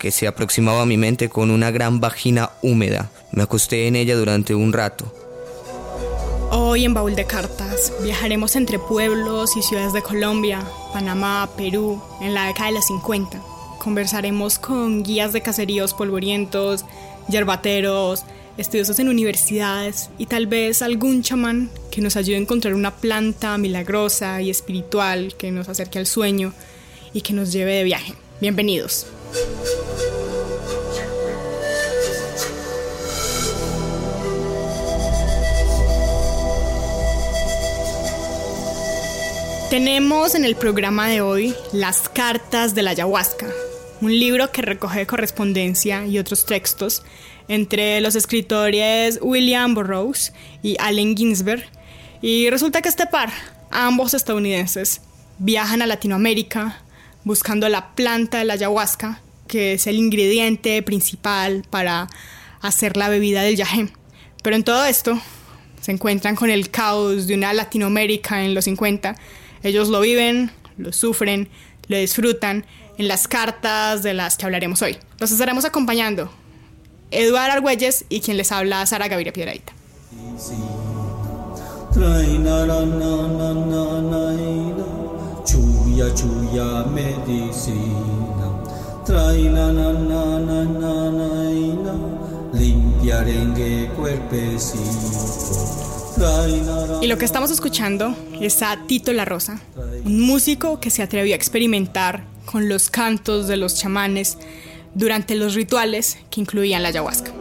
que se aproximaba a mi mente con una gran vagina húmeda. Me acosté en ella durante un rato. Hoy en Baúl de Cartas viajaremos entre pueblos y ciudades de Colombia, Panamá, Perú, en la década de los 50. Conversaremos con guías de caseríos polvorientos, yerbateros, estudiosos en universidades y tal vez algún chamán que nos ayude a encontrar una planta milagrosa y espiritual que nos acerque al sueño y que nos lleve de viaje. Bienvenidos. Tenemos en el programa de hoy Las Cartas de la Ayahuasca, un libro que recoge correspondencia y otros textos entre los escritores William Burroughs y Allen Ginsberg. Y resulta que este par, ambos estadounidenses, viajan a Latinoamérica buscando la planta de la ayahuasca, que es el ingrediente principal para hacer la bebida del yagé. Pero en todo esto se encuentran con el caos de una Latinoamérica en los 50. Ellos lo viven, lo sufren, lo disfrutan en las cartas de las que hablaremos hoy. Los estaremos acompañando Eduardo Argüelles y quien les habla, Sara Gaviria Piedraita. Y lo que estamos escuchando es a Tito La Rosa, un músico que se atrevió a experimentar con los cantos de los chamanes durante los rituales que incluían la ayahuasca.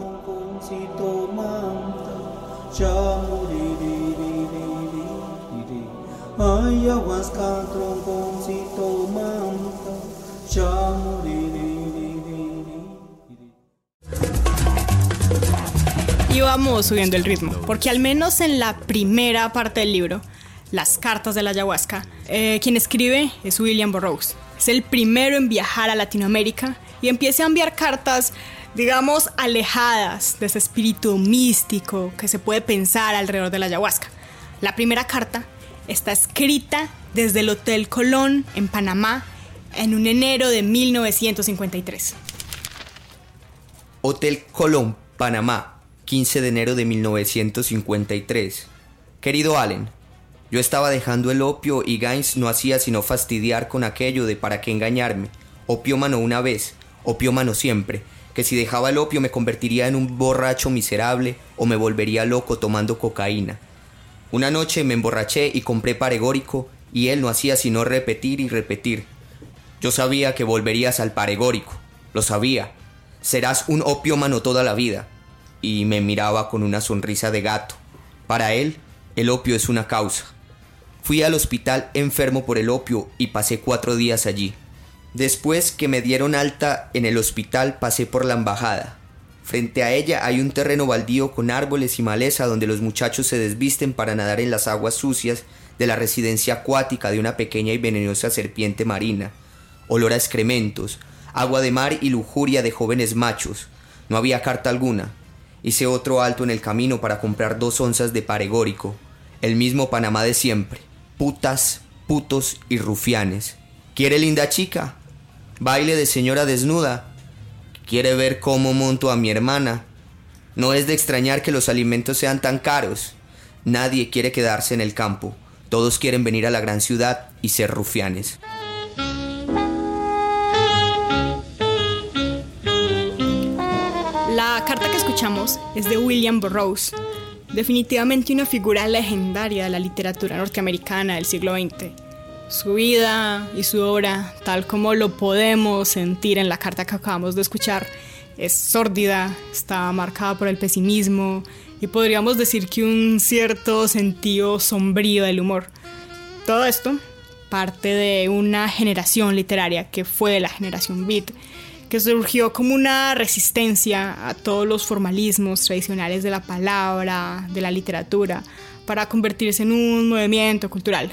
Y vamos subiendo el ritmo, porque al menos en la primera parte del libro, Las cartas de la ayahuasca, eh, quien escribe es William Burroughs. Es el primero en viajar a Latinoamérica y empiece a enviar cartas, digamos, alejadas de ese espíritu místico que se puede pensar alrededor de la ayahuasca. La primera carta está escrita desde el Hotel Colón en Panamá en un enero de 1953. Hotel Colón, Panamá, 15 de enero de 1953. Querido Allen, yo estaba dejando el opio y Gaines no hacía sino fastidiar con aquello de para qué engañarme. Opiómano una vez, opiómano siempre, que si dejaba el opio me convertiría en un borracho miserable o me volvería loco tomando cocaína. Una noche me emborraché y compré paregórico y él no hacía sino repetir y repetir. Yo sabía que volverías al paregórico, lo sabía. Serás un opiómano toda la vida. Y me miraba con una sonrisa de gato. Para él, el opio es una causa. Fui al hospital enfermo por el opio y pasé cuatro días allí. Después que me dieron alta en el hospital pasé por la embajada. Frente a ella hay un terreno baldío con árboles y maleza donde los muchachos se desvisten para nadar en las aguas sucias de la residencia acuática de una pequeña y venenosa serpiente marina. Olor a excrementos, agua de mar y lujuria de jóvenes machos. No había carta alguna. Hice otro alto en el camino para comprar dos onzas de paregórico. El mismo Panamá de siempre. Putas, putos y rufianes. ¿Quiere linda chica? baile de señora desnuda. Quiere ver cómo monto a mi hermana. No es de extrañar que los alimentos sean tan caros. Nadie quiere quedarse en el campo. Todos quieren venir a la gran ciudad y ser rufianes. La carta que escuchamos es de William Burroughs, definitivamente una figura legendaria de la literatura norteamericana del siglo XX su vida y su obra, tal como lo podemos sentir en la carta que acabamos de escuchar, es sórdida, está marcada por el pesimismo y podríamos decir que un cierto sentido sombrío del humor. Todo esto parte de una generación literaria que fue la generación beat, que surgió como una resistencia a todos los formalismos tradicionales de la palabra, de la literatura, para convertirse en un movimiento cultural.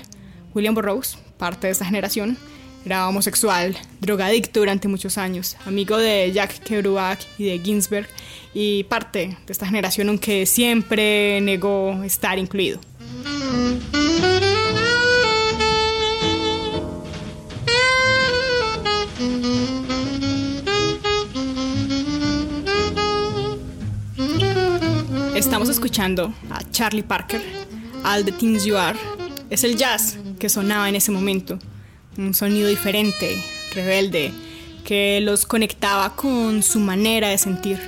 William Burroughs parte de esta generación, era homosexual, drogadicto durante muchos años, amigo de Jack Kerouac y de Ginsberg, y parte de esta generación aunque siempre negó estar incluido. Estamos escuchando a Charlie Parker, All the Things You Are. Es el jazz que sonaba en ese momento. Un sonido diferente, rebelde, que los conectaba con su manera de sentir.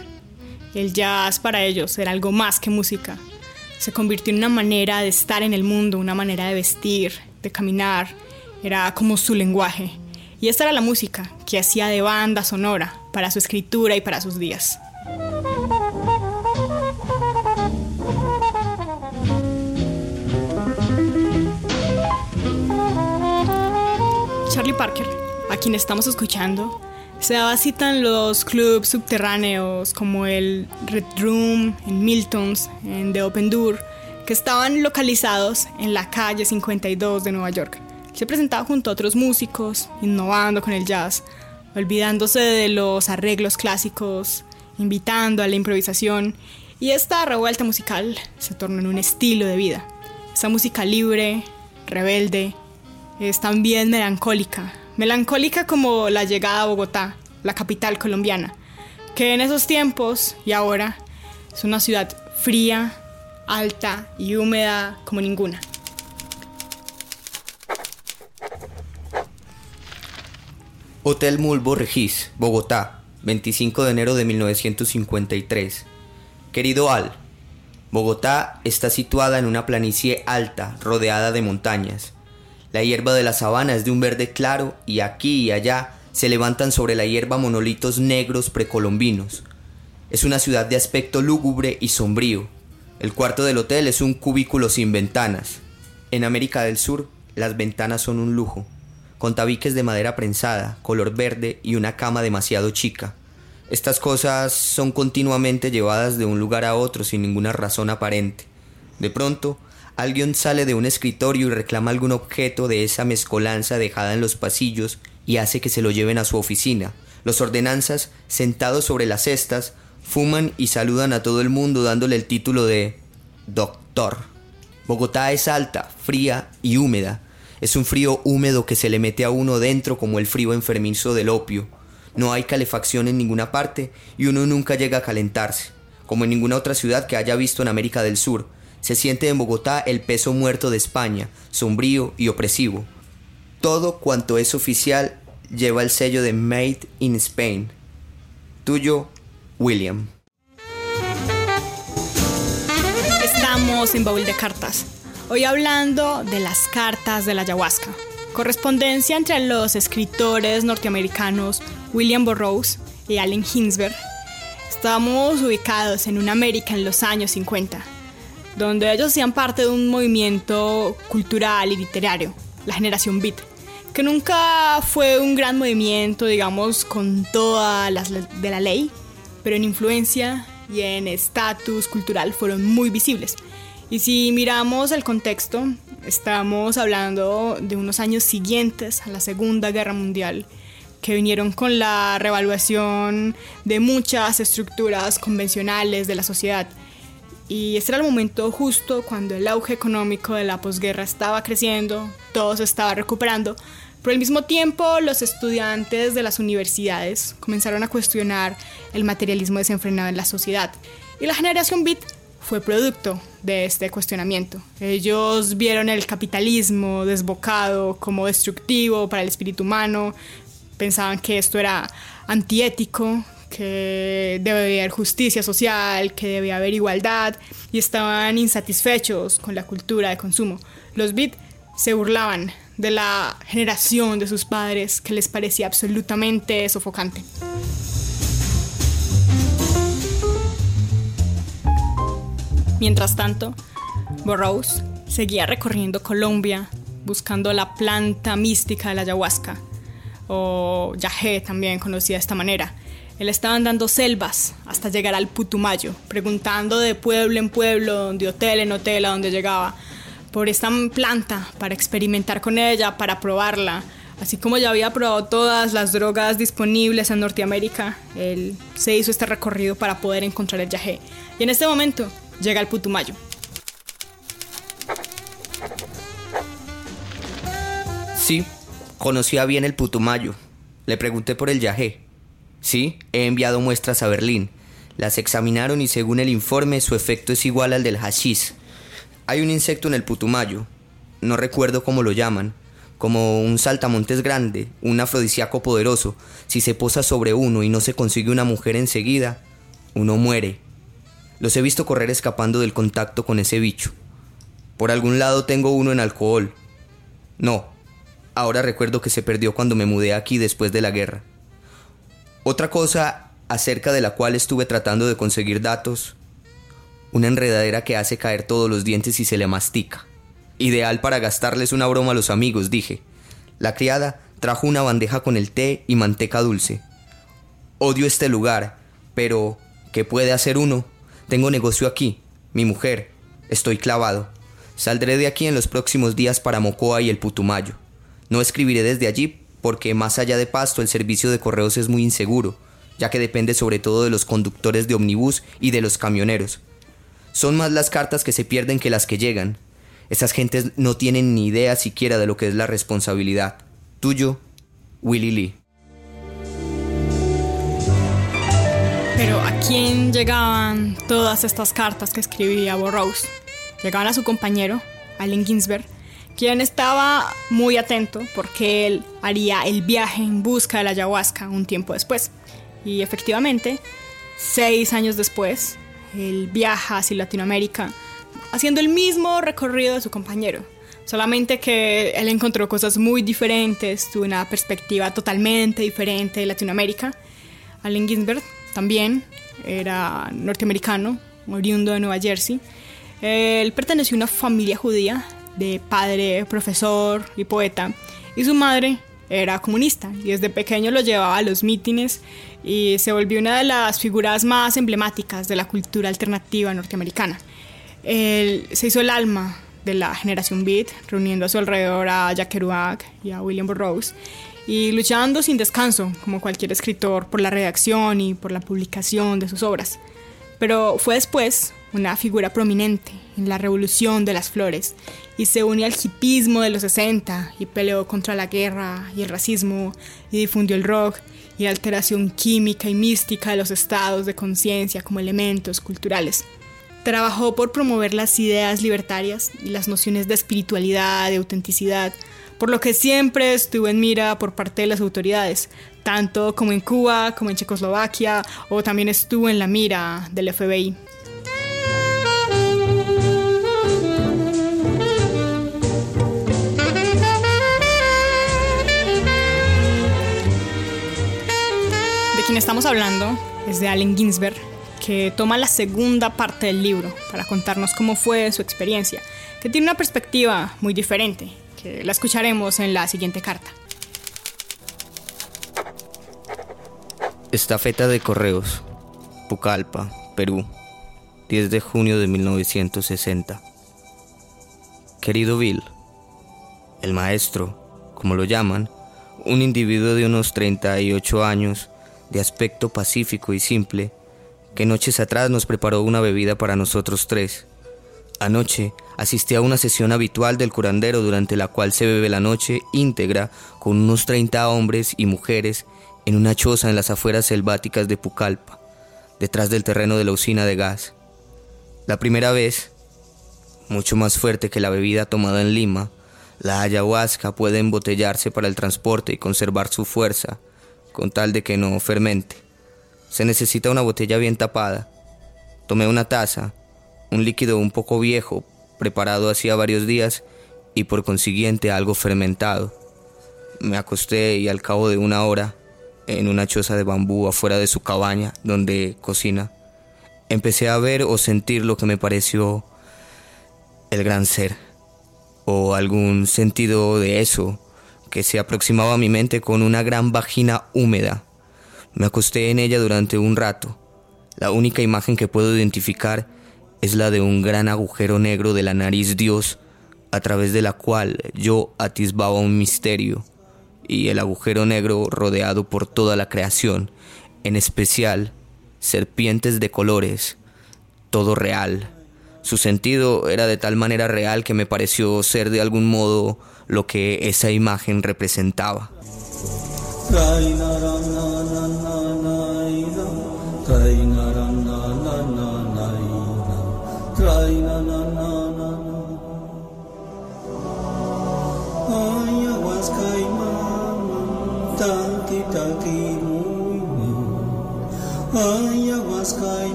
El jazz para ellos era algo más que música. Se convirtió en una manera de estar en el mundo, una manera de vestir, de caminar. Era como su lenguaje. Y esta era la música que hacía de banda sonora para su escritura y para sus días. Parker, a quien estamos escuchando, se daba cita en los clubs subterráneos como el Red Room, en Milton's, en The Open Door, que estaban localizados en la calle 52 de Nueva York. Se presentaba junto a otros músicos, innovando con el jazz, olvidándose de los arreglos clásicos, invitando a la improvisación, y esta revuelta musical se tornó en un estilo de vida. Esta música libre, rebelde, es también melancólica. Melancólica como la llegada a Bogotá, la capital colombiana, que en esos tiempos y ahora es una ciudad fría, alta y húmeda como ninguna. Hotel Mulbo Regis, Bogotá, 25 de enero de 1953. Querido Al, Bogotá está situada en una planicie alta, rodeada de montañas. La hierba de la sabana es de un verde claro y aquí y allá se levantan sobre la hierba monolitos negros precolombinos. Es una ciudad de aspecto lúgubre y sombrío. El cuarto del hotel es un cubículo sin ventanas. En América del Sur, las ventanas son un lujo, con tabiques de madera prensada, color verde y una cama demasiado chica. Estas cosas son continuamente llevadas de un lugar a otro sin ninguna razón aparente. De pronto, Alguien sale de un escritorio y reclama algún objeto de esa mezcolanza dejada en los pasillos y hace que se lo lleven a su oficina. Los ordenanzas, sentados sobre las cestas, fuman y saludan a todo el mundo dándole el título de doctor. Bogotá es alta, fría y húmeda. Es un frío húmedo que se le mete a uno dentro como el frío enfermizo del opio. No hay calefacción en ninguna parte y uno nunca llega a calentarse, como en ninguna otra ciudad que haya visto en América del Sur se siente en Bogotá el peso muerto de España, sombrío y opresivo. Todo cuanto es oficial lleva el sello de Made in Spain. Tuyo, William. Estamos en Baúl de Cartas. Hoy hablando de las cartas de la ayahuasca. Correspondencia entre los escritores norteamericanos William Burroughs y Allen Ginsberg. Estamos ubicados en una América en los años 50 donde ellos hacían parte de un movimiento cultural y literario, la generación Beat, que nunca fue un gran movimiento, digamos, con todas las de la ley, pero en influencia y en estatus cultural fueron muy visibles. Y si miramos el contexto, estamos hablando de unos años siguientes a la Segunda Guerra Mundial, que vinieron con la revaluación de muchas estructuras convencionales de la sociedad y este era el momento justo cuando el auge económico de la posguerra estaba creciendo, todo se estaba recuperando, pero al mismo tiempo los estudiantes de las universidades comenzaron a cuestionar el materialismo desenfrenado en la sociedad. Y la generación Beat fue producto de este cuestionamiento. Ellos vieron el capitalismo desbocado como destructivo para el espíritu humano, pensaban que esto era antiético, que debe haber justicia social, que debe haber igualdad y estaban insatisfechos con la cultura de consumo. Los Beat se burlaban de la generación de sus padres que les parecía absolutamente sofocante. Mientras tanto, Burroughs seguía recorriendo Colombia buscando la planta mística de la ayahuasca, o yagé también conocida de esta manera, él estaba andando selvas hasta llegar al Putumayo, preguntando de pueblo en pueblo, de hotel en hotel a donde llegaba, por esta planta, para experimentar con ella, para probarla. Así como ya había probado todas las drogas disponibles en Norteamérica, él se hizo este recorrido para poder encontrar el yagé. Y en este momento llega al Putumayo. Sí, conocía bien el Putumayo. Le pregunté por el yagé. Sí, he enviado muestras a Berlín. Las examinaron y según el informe su efecto es igual al del hashish. Hay un insecto en el Putumayo, no recuerdo cómo lo llaman, como un saltamontes grande, un afrodisíaco poderoso. Si se posa sobre uno y no se consigue una mujer enseguida, uno muere. Los he visto correr escapando del contacto con ese bicho. Por algún lado tengo uno en alcohol. No, ahora recuerdo que se perdió cuando me mudé aquí después de la guerra. Otra cosa acerca de la cual estuve tratando de conseguir datos, una enredadera que hace caer todos los dientes y se le mastica. Ideal para gastarles una broma a los amigos, dije. La criada trajo una bandeja con el té y manteca dulce. Odio este lugar, pero ¿qué puede hacer uno? Tengo negocio aquí, mi mujer, estoy clavado. Saldré de aquí en los próximos días para Mocoa y el Putumayo. No escribiré desde allí porque más allá de Pasto el servicio de correos es muy inseguro, ya que depende sobre todo de los conductores de omnibus y de los camioneros. Son más las cartas que se pierden que las que llegan, esas gentes no tienen ni idea siquiera de lo que es la responsabilidad. Tuyo, Willy Lee. Pero ¿a quién llegaban todas estas cartas que escribía Burroughs? Llegaban a su compañero, Allen Ginsberg, quien estaba muy atento porque él haría el viaje en busca de la ayahuasca un tiempo después. Y efectivamente, seis años después, él viaja hacia Latinoamérica haciendo el mismo recorrido de su compañero. Solamente que él encontró cosas muy diferentes, tuvo una perspectiva totalmente diferente de Latinoamérica. Allen Ginsberg también era norteamericano, oriundo de Nueva Jersey. Él perteneció a una familia judía de padre, profesor y poeta, y su madre era comunista y desde pequeño lo llevaba a los mítines y se volvió una de las figuras más emblemáticas de la cultura alternativa norteamericana. Él se hizo el alma de la generación Beat, reuniendo a su alrededor a Jack Kerouac y a William Burroughs, y luchando sin descanso, como cualquier escritor, por la redacción y por la publicación de sus obras. Pero fue después una figura prominente en la revolución de las flores y se unió al hipismo de los 60 y peleó contra la guerra y el racismo y difundió el rock y la alteración química y mística de los estados de conciencia como elementos culturales. Trabajó por promover las ideas libertarias y las nociones de espiritualidad, de autenticidad, por lo que siempre estuvo en mira por parte de las autoridades, tanto como en Cuba, como en Checoslovaquia, o también estuvo en la mira del FBI. Hablando es de Allen Ginsberg, que toma la segunda parte del libro para contarnos cómo fue su experiencia, que tiene una perspectiva muy diferente, que la escucharemos en la siguiente carta. Estafeta de correos, Pucallpa, Perú, 10 de junio de 1960. Querido Bill, el maestro, como lo llaman, un individuo de unos 38 años, de aspecto pacífico y simple, que noches atrás nos preparó una bebida para nosotros tres. Anoche asistí a una sesión habitual del curandero durante la cual se bebe la noche íntegra con unos 30 hombres y mujeres en una choza en las afueras selváticas de Pucallpa, detrás del terreno de la usina de gas. La primera vez, mucho más fuerte que la bebida tomada en Lima, la ayahuasca puede embotellarse para el transporte y conservar su fuerza, con tal de que no fermente. Se necesita una botella bien tapada. Tomé una taza, un líquido un poco viejo, preparado hacía varios días y por consiguiente algo fermentado. Me acosté y al cabo de una hora, en una choza de bambú afuera de su cabaña donde cocina, empecé a ver o sentir lo que me pareció el gran ser, o algún sentido de eso que se aproximaba a mi mente con una gran vagina húmeda me acosté en ella durante un rato. La única imagen que puedo identificar es la de un gran agujero negro de la nariz Dios, a través de la cual yo atisbaba un misterio, y el agujero negro rodeado por toda la creación, en especial serpientes de colores, todo real. Su sentido era de tal manera real que me pareció ser de algún modo lo que esa imagen representaba.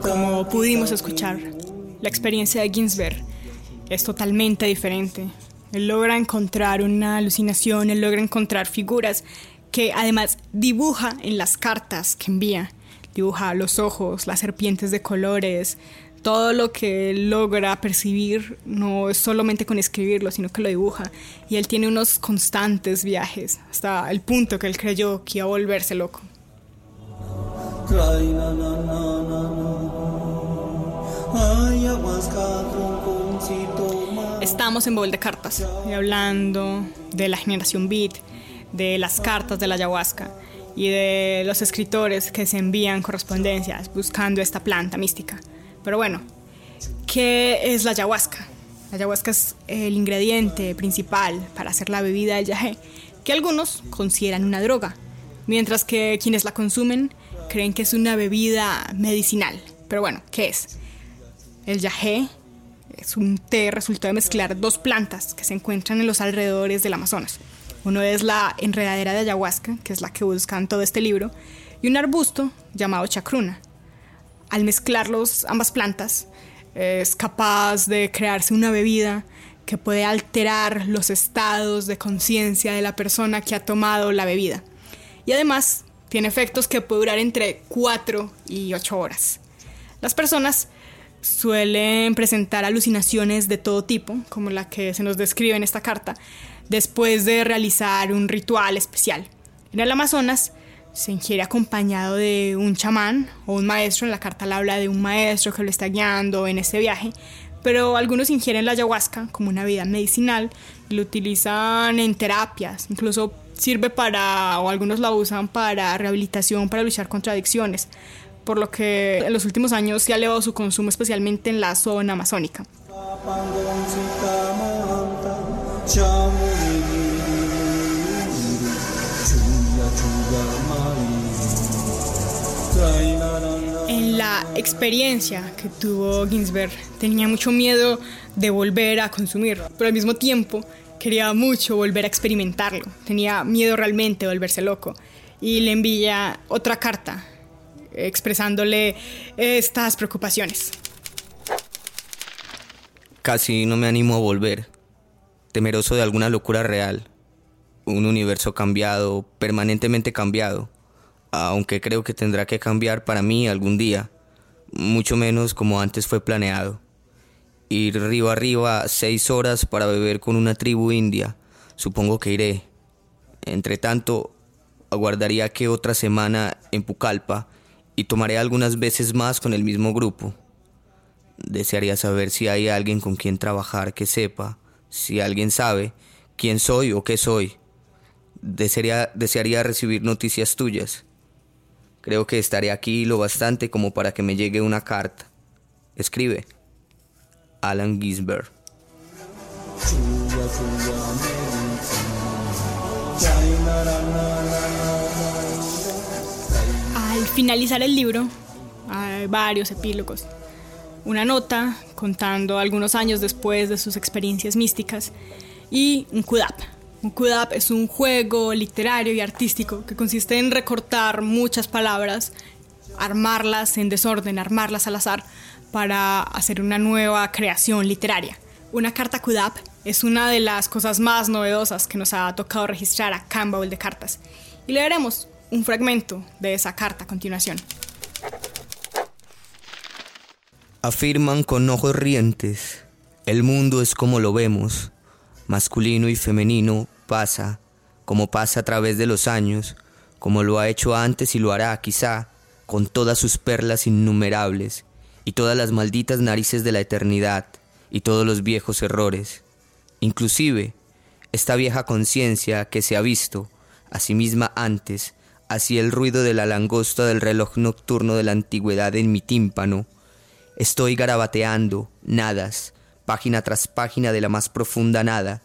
Como pudimos escuchar, la experiencia de Ginsberg es totalmente diferente. Él logra encontrar una alucinación, él logra encontrar figuras que además dibuja en las cartas que envía. Dibuja los ojos, las serpientes de colores, todo lo que él logra percibir no es solamente con escribirlo, sino que lo dibuja. Y él tiene unos constantes viajes hasta el punto que él creyó que iba a volverse loco. Estamos en Bol de Cartas y hablando de la generación beat, de las cartas de la ayahuasca y de los escritores que se envían correspondencias buscando esta planta mística. Pero bueno, ¿qué es la ayahuasca? La ayahuasca es el ingrediente principal para hacer la bebida del yagé, que algunos consideran una droga, mientras que quienes la consumen creen que es una bebida medicinal. Pero bueno, ¿qué es? El yagé es un té resultado de mezclar dos plantas que se encuentran en los alrededores del Amazonas. Uno es la enredadera de ayahuasca, que es la que buscan todo este libro, y un arbusto llamado chacruna. Al mezclarlos ambas plantas, es capaz de crearse una bebida que puede alterar los estados de conciencia de la persona que ha tomado la bebida. Y además tiene efectos que pueden durar entre 4 y 8 horas. Las personas suelen presentar alucinaciones de todo tipo, como la que se nos describe en esta carta, después de realizar un ritual especial. En el Amazonas se ingiere acompañado de un chamán o un maestro, en la carta le habla de un maestro que lo está guiando en este viaje, pero algunos ingieren la ayahuasca como una vida medicinal y lo utilizan en terapias, incluso sirve para, o algunos la usan para rehabilitación, para luchar contra adicciones, por lo que en los últimos años se ha elevado su consumo especialmente en la zona amazónica. En la experiencia que tuvo Ginsberg tenía mucho miedo de volver a consumir, pero al mismo tiempo quería mucho volver a experimentarlo. Tenía miedo realmente de volverse loco. Y le envía otra carta expresándole estas preocupaciones. Casi no me animo a volver temeroso de alguna locura real, un universo cambiado, permanentemente cambiado, aunque creo que tendrá que cambiar para mí algún día, mucho menos como antes fue planeado. Ir río arriba seis horas para beber con una tribu india, supongo que iré. Entre tanto, aguardaría que otra semana en Pucallpa y tomaré algunas veces más con el mismo grupo. Desearía saber si hay alguien con quien trabajar que sepa si alguien sabe quién soy o qué soy, desearía, desearía recibir noticias tuyas. Creo que estaré aquí lo bastante como para que me llegue una carta. Escribe. Alan Gisberg. Finalizar el libro, hay varios epílogos una nota contando algunos años después de sus experiencias místicas y un kudap. Un kudap es un juego literario y artístico que consiste en recortar muchas palabras, armarlas en desorden, armarlas al azar para hacer una nueva creación literaria. Una carta kudap es una de las cosas más novedosas que nos ha tocado registrar a Campbell de Cartas y leeremos un fragmento de esa carta a continuación. Afirman con ojos rientes, el mundo es como lo vemos, masculino y femenino pasa, como pasa a través de los años, como lo ha hecho antes y lo hará quizá, con todas sus perlas innumerables, y todas las malditas narices de la eternidad, y todos los viejos errores, inclusive esta vieja conciencia que se ha visto a sí misma antes, así el ruido de la langosta del reloj nocturno de la antigüedad en mi tímpano, Estoy garabateando nadas, página tras página de la más profunda nada,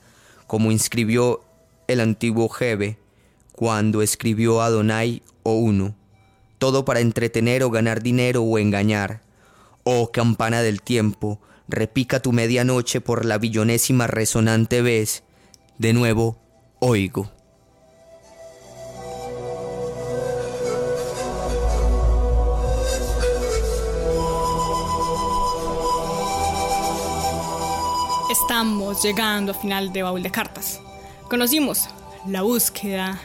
como inscribió el antiguo Jebe cuando escribió Adonai o uno, todo para entretener o ganar dinero o engañar. Oh campana del tiempo, repica tu medianoche por la billonésima resonante vez, de nuevo oigo. Estamos llegando a final de Baúl de Cartas. Conocimos la búsqueda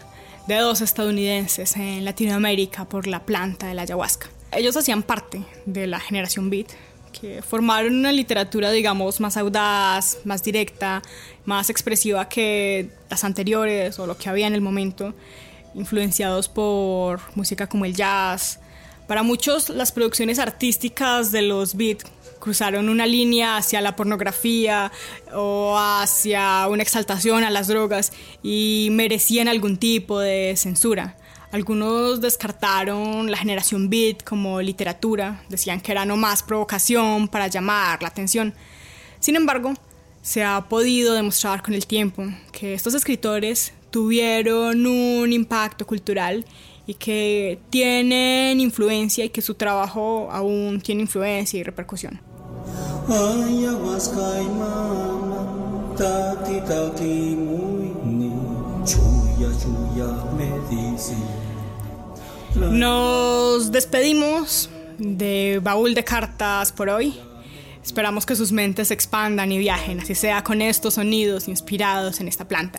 de dos estadounidenses en Latinoamérica por la planta de la ayahuasca. Ellos hacían parte de la generación Beat, que formaron una literatura, digamos, más audaz, más directa, más expresiva que las anteriores o lo que había en el momento, influenciados por música como el jazz. Para muchos, las producciones artísticas de los Beat cruzaron una línea hacia la pornografía o hacia una exaltación a las drogas y merecían algún tipo de censura. Algunos descartaron la generación beat como literatura, decían que era no más provocación para llamar la atención. Sin embargo, se ha podido demostrar con el tiempo que estos escritores tuvieron un impacto cultural y que tienen influencia y que su trabajo aún tiene influencia y repercusión. Nos despedimos de Baúl de Cartas por hoy. Esperamos que sus mentes se expandan y viajen, así sea con estos sonidos inspirados en esta planta.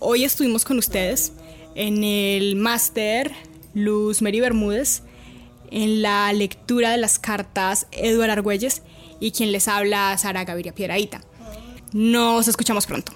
Hoy estuvimos con ustedes en el máster Luz Mary Bermúdez, en la lectura de las cartas Eduard Argüelles y quien les habla Sara Gaviria Piedraíta. Nos escuchamos pronto.